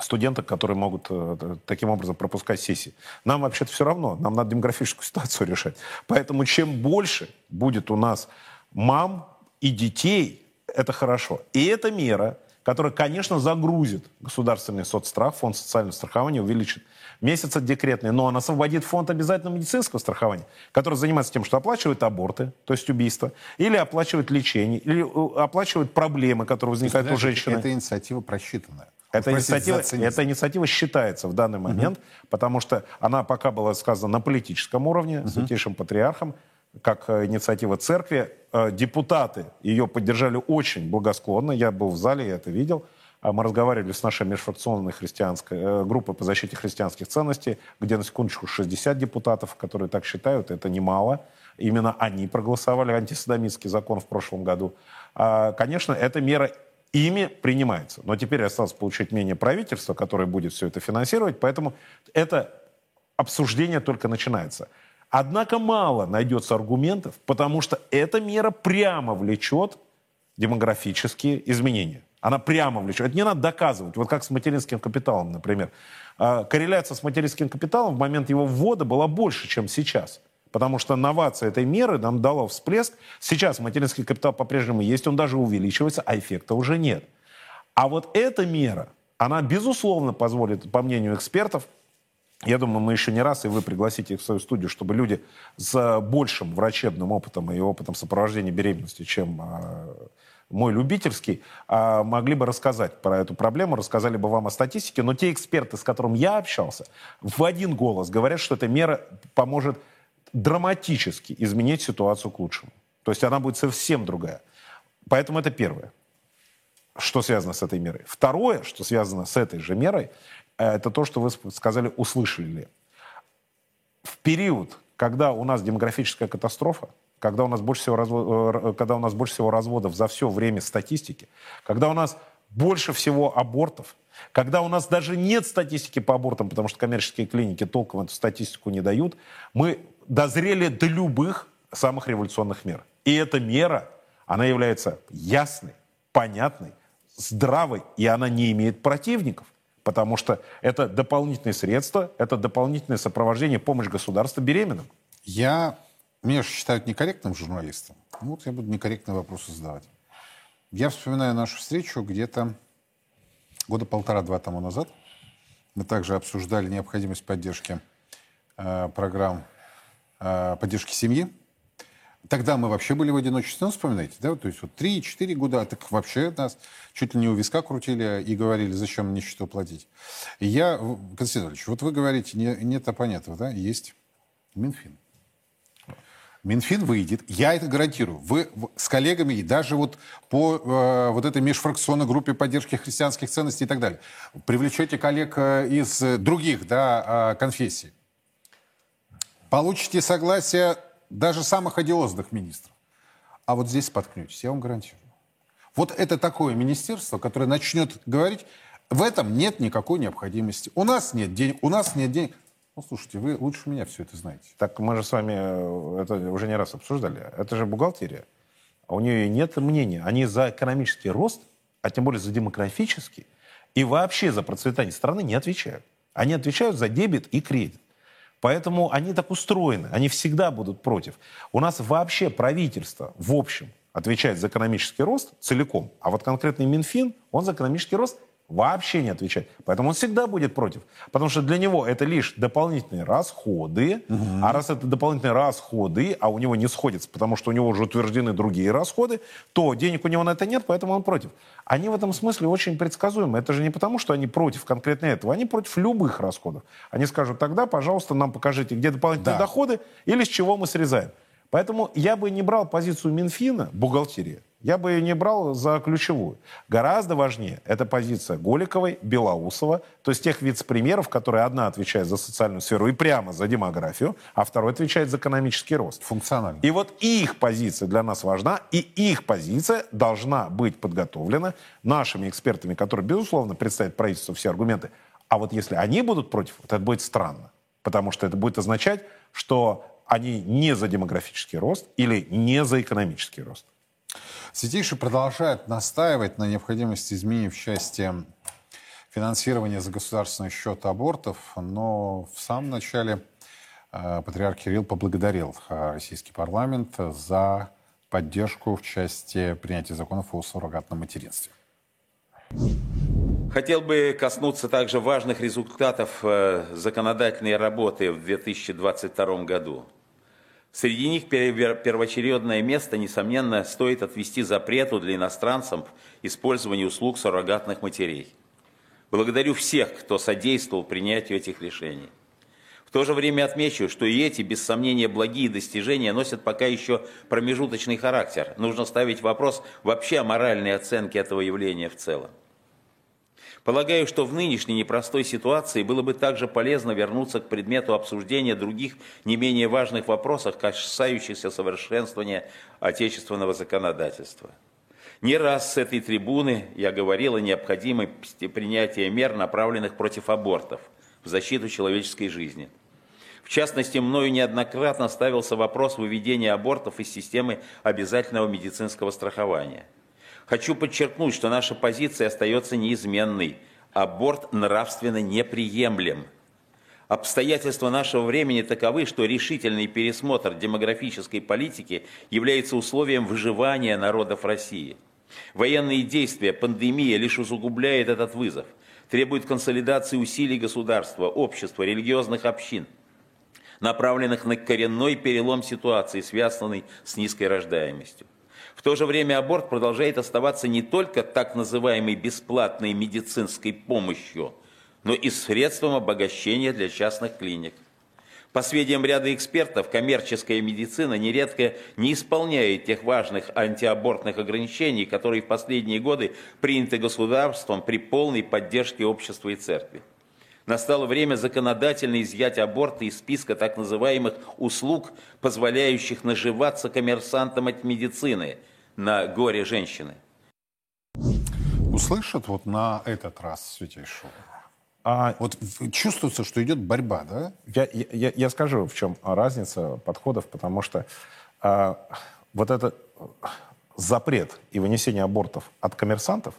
студенток, которые могут э, таким образом пропускать сессии. Нам вообще-то все равно, нам надо демографическую ситуацию решать. Поэтому чем больше будет у нас мам и детей, это хорошо. И эта мера, которая, конечно, загрузит государственный соцстрах, фонд социального страхования, увеличит месяца декретные, но он освободит фонд обязательного медицинского страхования, который занимается тем, что оплачивает аборты, то есть убийства, или оплачивает лечение, или э, оплачивает проблемы, которые возникают есть, у женщины. Это инициатива просчитанная. Эта инициатива, эта инициатива считается в данный момент, угу. потому что она пока была сказана на политическом уровне, угу. святейшим патриархом, как э, инициатива церкви. Э, депутаты ее поддержали очень благосклонно. Я был в зале, я это видел. А мы разговаривали с нашей межфракционной христианской э, группой по защите христианских ценностей, где на секундочку 60 депутатов, которые так считают, это немало. Именно они проголосовали антисадомитский закон в прошлом году. А, конечно, эта мера ими принимается. Но теперь осталось получить мнение правительства, которое будет все это финансировать, поэтому это обсуждение только начинается. Однако мало найдется аргументов, потому что эта мера прямо влечет демографические изменения. Она прямо влечет. Это не надо доказывать. Вот как с материнским капиталом, например. А, корреляция с материнским капиталом в момент его ввода была больше, чем сейчас. Потому что новация этой меры нам дала всплеск. Сейчас материнский капитал по-прежнему есть, он даже увеличивается, а эффекта уже нет. А вот эта мера, она, безусловно, позволит, по мнению экспертов, я думаю, мы еще не раз, и вы пригласите их в свою студию, чтобы люди с большим врачебным опытом и опытом сопровождения беременности, чем э, мой любительский, э, могли бы рассказать про эту проблему, рассказали бы вам о статистике. Но те эксперты, с которыми я общался, в один голос говорят, что эта мера поможет драматически изменить ситуацию к лучшему. То есть она будет совсем другая. Поэтому это первое, что связано с этой мерой. Второе, что связано с этой же мерой, э, это то, что вы сказали, услышали ли. В период, когда у нас демографическая катастрофа, когда у нас больше всего, развод, э, когда у нас больше всего разводов за все время статистики, когда у нас больше всего абортов, когда у нас даже нет статистики по абортам, потому что коммерческие клиники толком эту статистику не дают, мы дозрели до любых самых революционных мер. И эта мера, она является ясной, понятной, здравой, и она не имеет противников. Потому что это дополнительные средства, это дополнительное сопровождение, помощь государства беременным. Я, меня считают некорректным журналистом. Вот я буду некорректные вопросы задавать. Я вспоминаю нашу встречу где-то года полтора-два тому назад. Мы также обсуждали необходимость поддержки э, программ э, поддержки семьи. Тогда мы вообще были в одиночестве, ну, вспоминайте, да, то есть вот 3-4 года, так вообще нас чуть ли не у виска крутили и говорили, зачем мне счету платить. И я, Константин Ильич, вот вы говорите, не, нет оппонентов, да, есть Минфин. Минфин выйдет, я это гарантирую. Вы с коллегами, и даже вот по э, вот этой межфракционной группе поддержки христианских ценностей и так далее, привлечете коллег э, из других да, э, конфессий, получите согласие даже самых одиозных министров. А вот здесь споткнетесь, я вам гарантирую. Вот это такое министерство, которое начнет говорить, в этом нет никакой необходимости. У нас нет денег, у нас нет денег. Ну, слушайте, вы лучше меня все это знаете. Так мы же с вами э, это уже не раз обсуждали. Это же бухгалтерия. А у нее нет мнения. Они за экономический рост, а тем более за демографический, и вообще за процветание страны не отвечают. Они отвечают за дебет и кредит. Поэтому они так устроены. Они всегда будут против. У нас вообще правительство в общем отвечает за экономический рост целиком, а вот конкретный Минфин, он за экономический рост вообще не отвечает. Поэтому он всегда будет против. Потому что для него это лишь дополнительные расходы. А раз это дополнительные расходы, а у него не сходится, потому что у него уже утверждены другие расходы, то денег у него на это нет, поэтому он против. Они в этом смысле очень предсказуемы. Это же не потому, что они против конкретно этого. Они против любых расходов. Они скажут, тогда, пожалуйста, нам покажите, где дополнительные Да. доходы или с чего мы срезаем. Поэтому я бы не брал позицию Минфина, бухгалтерия, я бы не брал за ключевую. Гораздо важнее эта позиция Голиковой, Белоусова, то есть тех вице-премьеров, которые одна отвечает за социальную сферу и прямо за демографию, а второй отвечает за экономический рост. Функционально. И вот их позиция для нас важна, и их позиция должна быть подготовлена нашими экспертами, которые, безусловно, представят правительству все аргументы. А вот если они будут против, вот это будет странно. Потому что это будет означать, что они не за демографический рост или не за экономический рост. Святейший продолжает настаивать на необходимости изменений в части финансирования за государственный счет абортов, но в самом начале э, патриарх Кирилл поблагодарил э, российский парламент за поддержку в части принятия законов о суррогатном материнстве. Хотел бы коснуться также важных результатов э, законодательной работы в 2022 году. Среди них пер- первоочередное место, несомненно, стоит отвести запрету для иностранцев использования услуг суррогатных матерей. Благодарю всех, кто содействовал принятию этих решений. В то же время отмечу, что и эти, без сомнения, благие достижения носят пока еще промежуточный характер. Нужно ставить вопрос вообще о моральной оценке этого явления в целом. Полагаю, что в нынешней непростой ситуации было бы также полезно вернуться к предмету обсуждения других не менее важных вопросов, касающихся совершенствования отечественного законодательства. Не раз с этой трибуны я говорил о необходимости принятия мер, направленных против абортов, в защиту человеческой жизни. В частности, мною неоднократно ставился вопрос выведения абортов из системы обязательного медицинского страхования – Хочу подчеркнуть, что наша позиция остается неизменной. Аборт нравственно неприемлем. Обстоятельства нашего времени таковы, что решительный пересмотр демографической политики является условием выживания народов России. Военные действия, пандемия лишь усугубляет этот вызов, требует консолидации усилий государства, общества, религиозных общин, направленных на коренной перелом ситуации, связанной с низкой рождаемостью. В то же время аборт продолжает оставаться не только так называемой бесплатной медицинской помощью, но и средством обогащения для частных клиник. По сведениям ряда экспертов, коммерческая медицина нередко не исполняет тех важных антиабортных ограничений, которые в последние годы приняты государством при полной поддержке общества и церкви. Настало время законодательно изъять аборты из списка так называемых услуг, позволяющих наживаться коммерсантам от медицины на горе женщины. Услышат вот на этот раз святейшего? А Вот чувствуется, что идет борьба, да? Я, я, я скажу, в чем разница подходов, потому что а, вот этот запрет и вынесение абортов от коммерсантов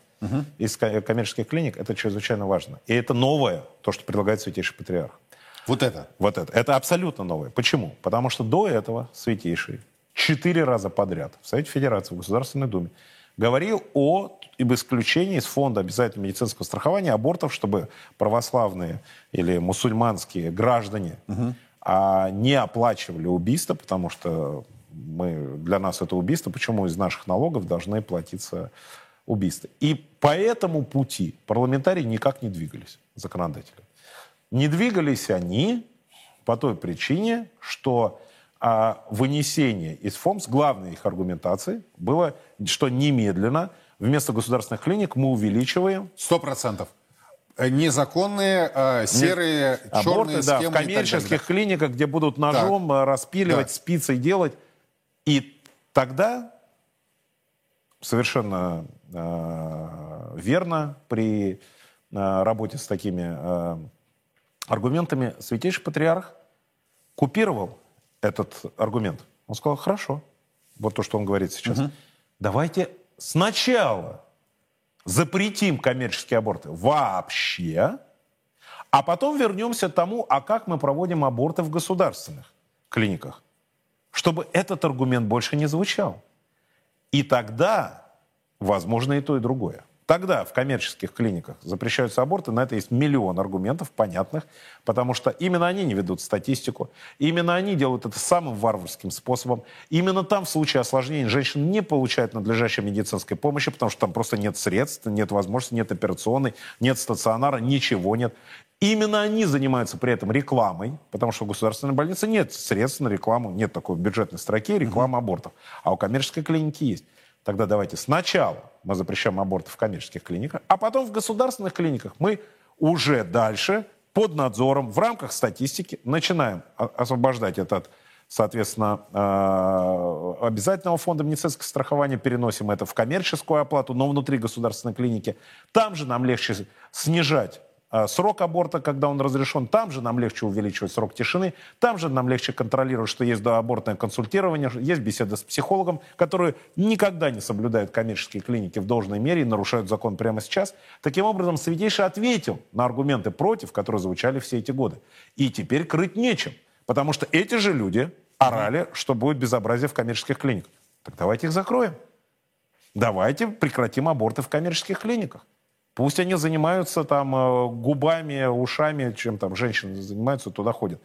из ко- коммерческих клиник, это чрезвычайно важно. И это новое, то, что предлагает Святейший Патриарх. Вот это. Вот это. Это абсолютно новое. Почему? Потому что до этого Святейший четыре раза подряд в Совете Федерации, в Государственной Думе говорил о об исключении из фонда обязательного медицинского страхования абортов, чтобы православные или мусульманские граждане а, не оплачивали убийство, потому что мы, для нас это убийство, почему из наших налогов должны платиться убийства. И по этому пути парламентарии никак не двигались, законодатели. Не двигались они по той причине, что а, вынесения из ФОМС, главной их аргументацией было, что немедленно вместо государственных клиник мы увеличиваем... Сто процентов. Незаконные, э, серые, Аборты, черные да, схемы в коммерческих клиниках, где будут ножом э, распиливать, Да. спицей делать. И тогда совершенно верно при э, работе с такими э, аргументами Святейший Патриарх купировал этот аргумент. Он сказал, хорошо, вот то, что он говорит сейчас. Давайте сначала запретим коммерческие аборты вообще, а потом вернемся к тому, а как мы проводим аборты в государственных клиниках, чтобы этот аргумент больше не звучал. И тогда, возможно, и то, и другое. Тогда в коммерческих клиниках запрещаются аборты, на это есть миллион аргументов понятных, потому что именно они не ведут статистику, именно они делают это самым варварским способом. Именно там в случае осложнений женщина не получает надлежащей медицинской помощи, потому что там просто нет средств, нет возможности, нет операционной, нет стационара, ничего нет. Именно они занимаются при этом рекламой, потому что в государственной больнице нет средств на рекламу, нет такой бюджетной строки рекламы абортов, а у коммерческой клиники есть. Тогда давайте сначала мы запрещаем аборты в коммерческих клиниках, а потом в государственных клиниках мы уже дальше под надзором в рамках статистики начинаем освобождать это от, соответственно, э, обязательного фонда медицинского страхования, переносим это в коммерческую оплату, но внутри государственной клиники. Там же нам легче снижать срок аборта, когда он разрешен, там же нам легче увеличивать срок тишины, там же нам легче контролировать, что есть доабортное консультирование, есть беседа с психологом, которые никогда не соблюдают коммерческие клиники в должной мере и нарушают закон прямо сейчас. Таким образом, Святейший ответил на аргументы против, которые звучали все эти годы. И теперь крыть нечем, потому что эти же люди орали, что будет безобразие в коммерческих клиниках. Так давайте их закроем. Давайте прекратим аборты в коммерческих клиниках. Пусть они занимаются там э, губами, ушами, чем там женщины занимаются, туда ходят.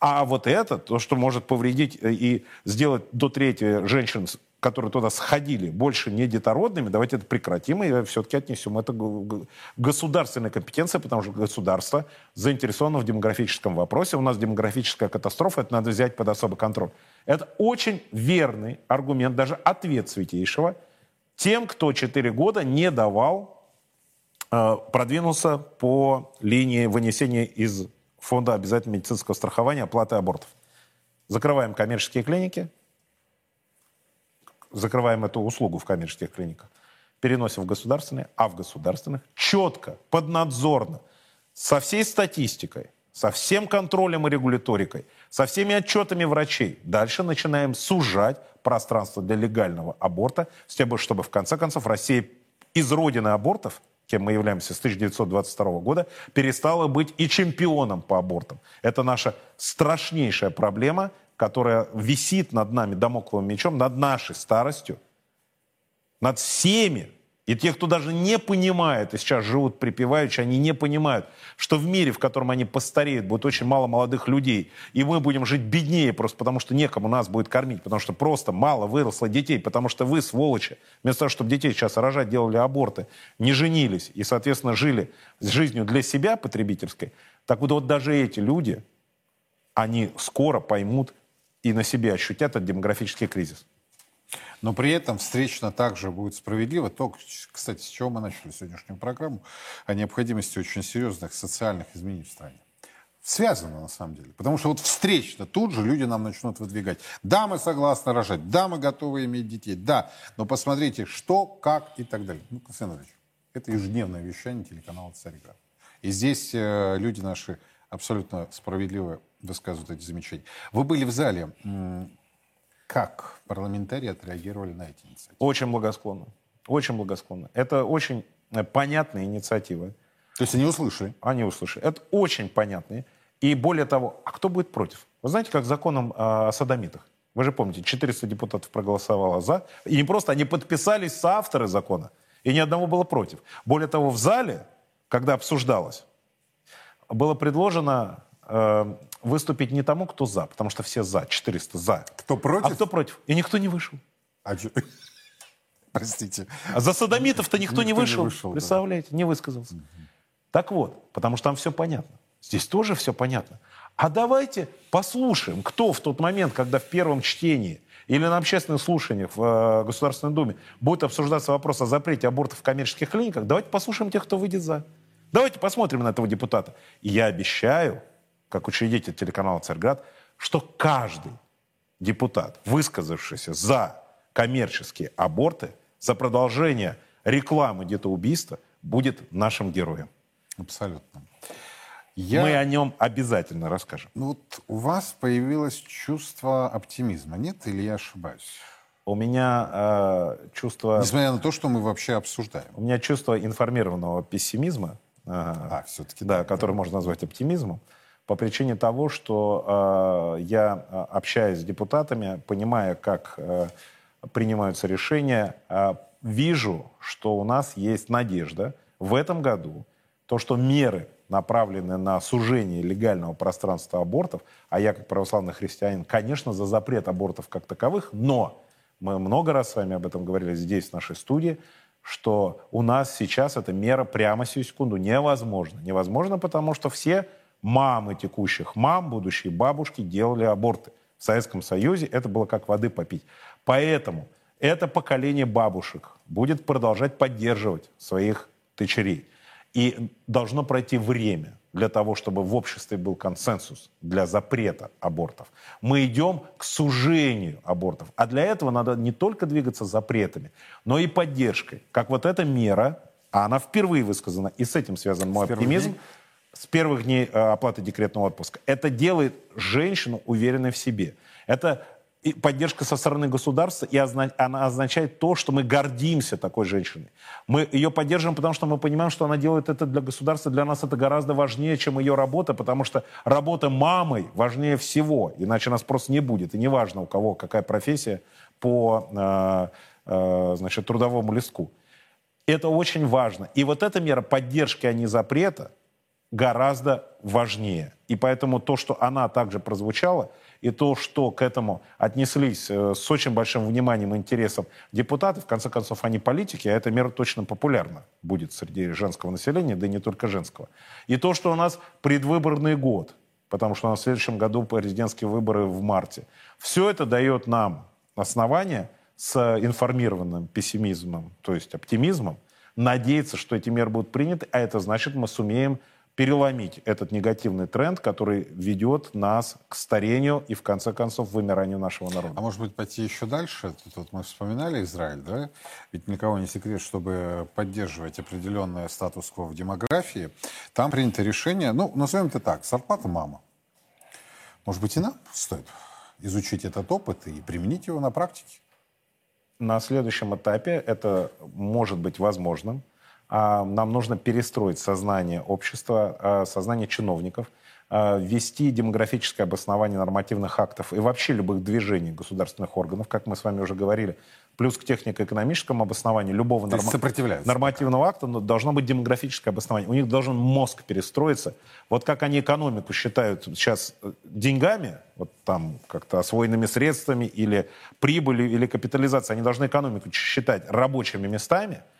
А вот это, то, что может повредить э, и сделать до трети женщин, которые туда сходили, больше не детородными, давайте это прекратим и все-таки отнесем это г- г- государственной компетенции, потому что государство заинтересовано в демографическом вопросе. У нас демографическая катастрофа, это надо взять под особый контроль. Это очень верный аргумент, даже ответ Святейшего тем, кто 4 года не давал продвинулся по линии вынесения из фонда обязательного медицинского страхования оплаты абортов. Закрываем коммерческие клиники, закрываем эту услугу в коммерческих клиниках, переносим в государственные, а в государственных четко, поднадзорно, со всей статистикой, со всем контролем и регуляторикой, со всеми отчетами врачей. Дальше начинаем сужать пространство для легального аборта, чтобы в конце концов Россия из родины абортов, кем мы являемся с 1922 года, перестала быть и чемпионом по абортам. Это наша страшнейшая проблема, которая висит над нами домокловым мечом, над нашей старостью, над всеми. И те, кто даже не понимает, и сейчас живут припеваючи, они не понимают, что в мире, в котором они постареют, будет очень мало молодых людей, и мы будем жить беднее просто потому, что некому нас будет кормить, потому что просто мало выросло детей, потому что вы, сволочи, вместо того, чтобы детей сейчас рожать, делали аборты, не женились и, соответственно, жили жизнью для себя потребительской, так вот, вот даже эти люди, они скоро поймут и на себе ощутят этот демографический кризис. Но при этом встречно также будет справедливо. То, кстати, с чего мы начали сегодняшнюю программу, о необходимости очень серьезных социальных изменений в стране. Связано на самом деле. Потому что вот встречно тут же люди нам начнут выдвигать. Да, мы согласны рожать, да, мы готовы иметь детей, да, но посмотрите, что, как и так далее. Ну, Константин Андреевич, это ежедневное вещание телеканала «Царьград». И здесь э, люди наши абсолютно справедливо высказывают эти замечания. Вы были в зале. Как парламентарии отреагировали на эти инициативы? Очень благосклонно. Очень благосклонно. Это очень э, понятные инициативы. То есть они услышали? Они услышали. Это очень понятные. И более того, а кто будет против? Вы знаете, как законом э, о садомитах? Вы же помните, 400 депутатов проголосовало за. И не просто, они подписались соавторы закона. И ни одного было против. Более того, в зале, когда обсуждалось, было предложено э, выступить не тому, кто за, потому что все за, 400 за. Кто против? А кто против? И никто не вышел. А чё- Простите. А за садомитов-то никто, не Никто не вышел. вышел, да. Представляете, не высказался. Так вот, потому что там все понятно. Здесь тоже все понятно. А давайте послушаем, кто в тот момент, когда в первом чтении или на общественных слушаниях в э, Государственной Думе будет обсуждаться вопрос о запрете абортов в коммерческих клиниках, давайте послушаем тех, кто выйдет за. Давайте посмотрим на этого депутата. И я обещаю, как учредитель телеканала «Царьград», что каждый депутат, высказавшийся за коммерческие аборты, за продолжение рекламы детоубийства, будет нашим героем. Абсолютно. Я... Мы о нем обязательно расскажем. Ну вот у вас появилось чувство оптимизма, нет? Или я ошибаюсь? У меня э, чувство... Несмотря на то, что мы вообще обсуждаем. У меня чувство информированного пессимизма. Э, а, все-таки. Да, да, который можно назвать оптимизмом. По причине того, что э, я, э, общаясь с депутатами, понимая, как э, принимаются решения, э, вижу, что у нас есть надежда в этом году, то, что меры, направленные на сужение легального пространства абортов, а я, как православный христианин, конечно, за запрет абортов как таковых, но мы много раз с вами об этом говорили здесь, в нашей студии, что у нас сейчас эта мера прямо сию секунду невозможна. Невозможно, потому что все мамы текущих мам, будущие бабушки делали аборты. В Советском Союзе это было как воды попить. Поэтому это поколение бабушек будет продолжать поддерживать своих дочерей. И должно пройти время для того, чтобы в обществе был консенсус для запрета абортов. Мы идем к сужению абортов. А для этого надо не только двигаться запретами, но и поддержкой. Как вот эта мера, а она впервые высказана, и с этим связан мой оптимизм, с первых дней э, оплаты декретного отпуска. Это делает женщину уверенной в себе. Это и поддержка со стороны государства, и она означает то, что мы гордимся такой женщиной. Мы ее поддерживаем, потому что мы понимаем, что она делает это для государства. Для нас это гораздо важнее, чем ее работа, потому что работа мамой важнее всего, иначе нас просто не будет. И неважно, у кого какая профессия по э, э, значит, трудовому листку. Это очень важно. И вот эта мера поддержки, а не запрета, гораздо важнее. И поэтому то, что она также прозвучала, и то, что к этому отнеслись э, с очень большим вниманием и интересом депутаты, в конце концов, они политики, а эта мера точно популярна будет среди женского населения, да и не только женского. И то, что у нас предвыборный год, потому что у нас в следующем году президентские выборы в марте, все это дает нам основание с информированным пессимизмом, то есть оптимизмом, надеяться, что эти меры будут приняты, а это значит, мы сумеем переломить этот негативный тренд, который ведет нас к старению и, в конце концов, вымиранию нашего народа. А может быть, пойти еще дальше? Тут вот мы вспоминали Израиль, да? Ведь никого не секрет, чтобы поддерживать определенное статус-кво в демографии, там принято решение, ну, назовем это так, зарплата мама. Может быть, и нам стоит изучить этот опыт и применить его на практике? На следующем этапе это может быть возможным. А, нам нужно перестроить сознание общества, а, сознание чиновников, а, ввести демографическое обоснование нормативных актов и вообще любых движений государственных органов, как мы с вами уже говорили, плюс к технико-экономическому обоснованию любого норм... нормативного акта должно быть демографическое обоснование. У них должен мозг перестроиться. Вот как они экономику считают сейчас э, деньгами, вот там как-то освоенными средствами или прибылью, или капитализацией, они должны экономику считать рабочими местами –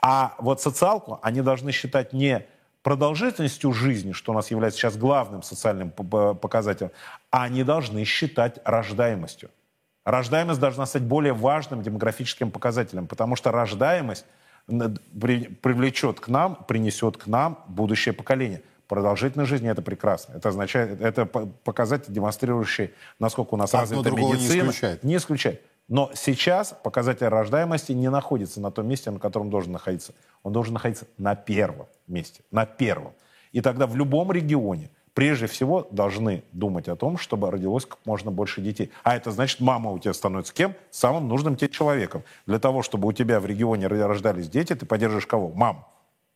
а вот социалку они должны считать не продолжительностью жизни, что у нас является сейчас главным социальным показателем, а они должны считать рождаемостью. Рождаемость должна стать более важным демографическим показателем, потому что рождаемость привлечет к нам, принесет к нам будущее поколение. Продолжительность жизни это прекрасно. Это означает, это показатель, демонстрирующий, насколько у нас развита медицина. Не исключает. Не исключает. Но сейчас показатель рождаемости не находится на том месте, на котором должен находиться. Он должен находиться на первом месте, на первом. И тогда в любом регионе прежде всего должны думать о том, чтобы родилось как можно больше детей. А это значит, мама у тебя становится кем? Самым нужным тебе человеком. Для того, чтобы у тебя в регионе рождались дети, ты поддерживаешь кого? Мам.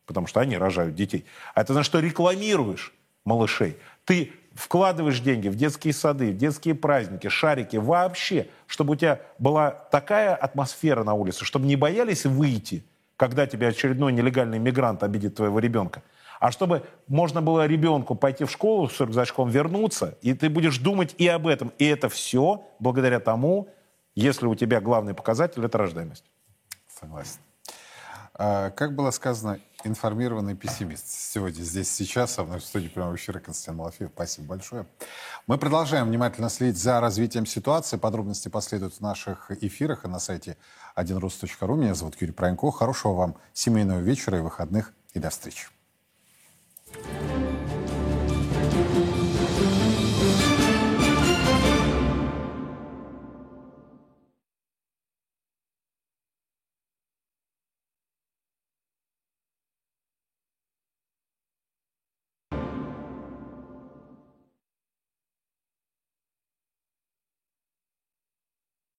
Потому что они рожают детей. А это значит, что рекламируешь малышей. Ты вкладываешь деньги в детские сады, в детские праздники, шарики, вообще, чтобы у тебя была такая атмосфера на улице, чтобы не боялись выйти, когда тебя очередной нелегальный мигрант обидит твоего ребенка. А чтобы можно было ребенку пойти в школу с рюкзачком, вернуться, и ты будешь думать и об этом. И это все благодаря тому, если у тебя главный показатель – это рождаемость. Согласен. А, как было сказано, информированный пессимист. Сегодня здесь сейчас со мной в студии прямого эфира Константин Малафеев. Спасибо большое. Мы продолжаем внимательно следить за развитием ситуации. Подробности последуют в наших эфирах и на сайте 1rus.ru. Меня зовут Юрий Пронько. Хорошего вам семейного вечера и выходных. И до встречи.